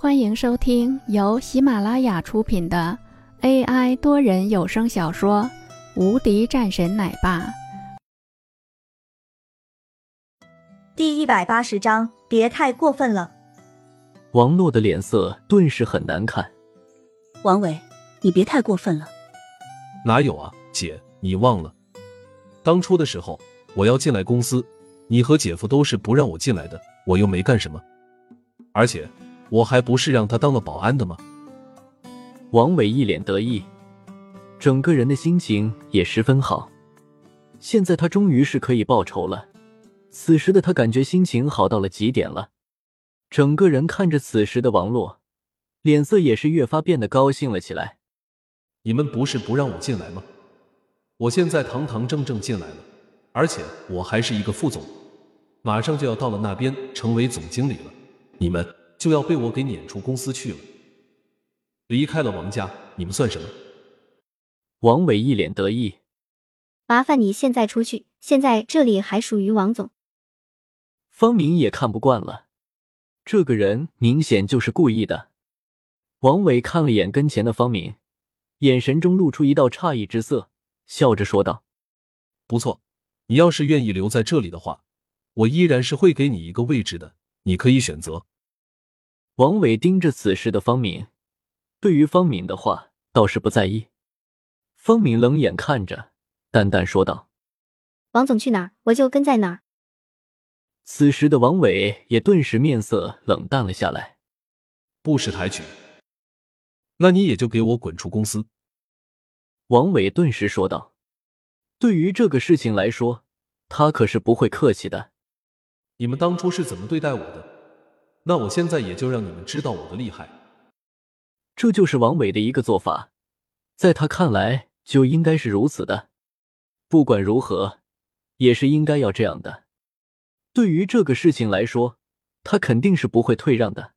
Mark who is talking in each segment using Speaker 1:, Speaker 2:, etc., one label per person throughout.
Speaker 1: 欢迎收听由喜马拉雅出品的 AI 多人有声小说《无敌战神奶爸》
Speaker 2: 第一百八十章，别太过分了。
Speaker 3: 王洛的脸色顿时很难看。
Speaker 4: 王伟，你别太过分了。
Speaker 5: 哪有啊，姐，你忘了，当初的时候我要进来公司，你和姐夫都是不让我进来的，我又没干什么，而且。我还不是让他当了保安的吗？
Speaker 3: 王伟一脸得意，整个人的心情也十分好。现在他终于是可以报仇了。此时的他感觉心情好到了极点了，整个人看着此时的王洛，脸色也是越发变得高兴了起来。
Speaker 5: 你们不是不让我进来吗？我现在堂堂正正进来了，而且我还是一个副总，马上就要到了那边成为总经理了。你们。就要被我给撵出公司去了，离开了王家，你们算什么？
Speaker 3: 王伟一脸得意，
Speaker 6: 麻烦你现在出去，现在这里还属于王总。
Speaker 3: 方明也看不惯了，这个人明显就是故意的。王伟看了眼跟前的方明，眼神中露出一道诧异之色，笑着说道：“
Speaker 5: 不错，你要是愿意留在这里的话，我依然是会给你一个位置的，你可以选择。”
Speaker 3: 王伟盯着此时的方敏，对于方敏的话倒是不在意。方敏冷眼看着，淡淡说道：“
Speaker 6: 王总去哪儿，我就跟在哪儿。”
Speaker 3: 此时的王伟也顿时面色冷淡了下来。
Speaker 5: 不识抬举，那你也就给我滚出公司！”
Speaker 3: 王伟顿时说道。对于这个事情来说，他可是不会客气的。
Speaker 5: 你们当初是怎么对待我的？那我现在也就让你们知道我的厉害。
Speaker 3: 这就是王伟的一个做法，在他看来就应该是如此的。不管如何，也是应该要这样的。对于这个事情来说，他肯定是不会退让的。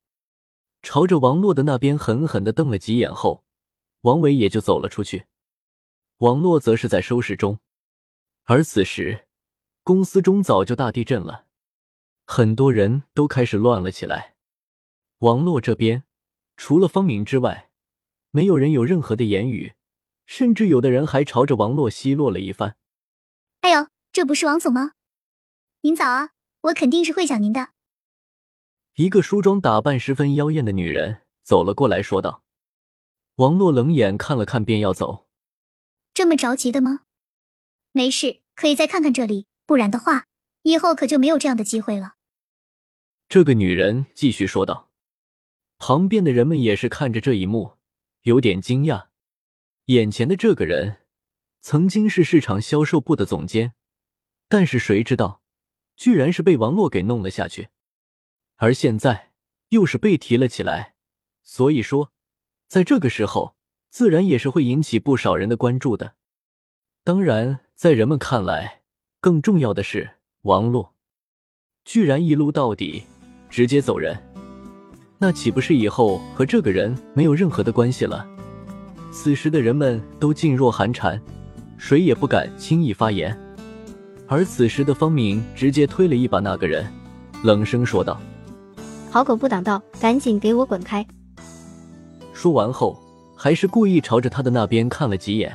Speaker 3: 朝着王洛的那边狠狠的瞪了几眼后，王伟也就走了出去。王洛则是在收拾中，而此时公司中早就大地震了。很多人都开始乱了起来。王洛这边除了方明之外，没有人有任何的言语，甚至有的人还朝着王洛奚落了一番。
Speaker 7: 哎呦，这不是王总吗？您早啊，我肯定是会想您的。
Speaker 3: 一个梳妆打扮十分妖艳的女人走了过来，说道。王洛冷眼看了看，便要走。
Speaker 7: 这么着急的吗？没事，可以再看看这里，不然的话。以后可就没有这样的机会了。
Speaker 3: 这个女人继续说道。旁边的人们也是看着这一幕，有点惊讶。眼前的这个人曾经是市场销售部的总监，但是谁知道，居然是被王洛给弄了下去，而现在又是被提了起来。所以说，在这个时候，自然也是会引起不少人的关注的。当然，在人们看来，更重要的是。王洛居然一撸到底，直接走人，那岂不是以后和这个人没有任何的关系了？此时的人们都噤若寒蝉，谁也不敢轻易发言。而此时的方明直接推了一把那个人，冷声说道：“
Speaker 6: 好狗不挡道，赶紧给我滚开！”
Speaker 3: 说完后，还是故意朝着他的那边看了几眼。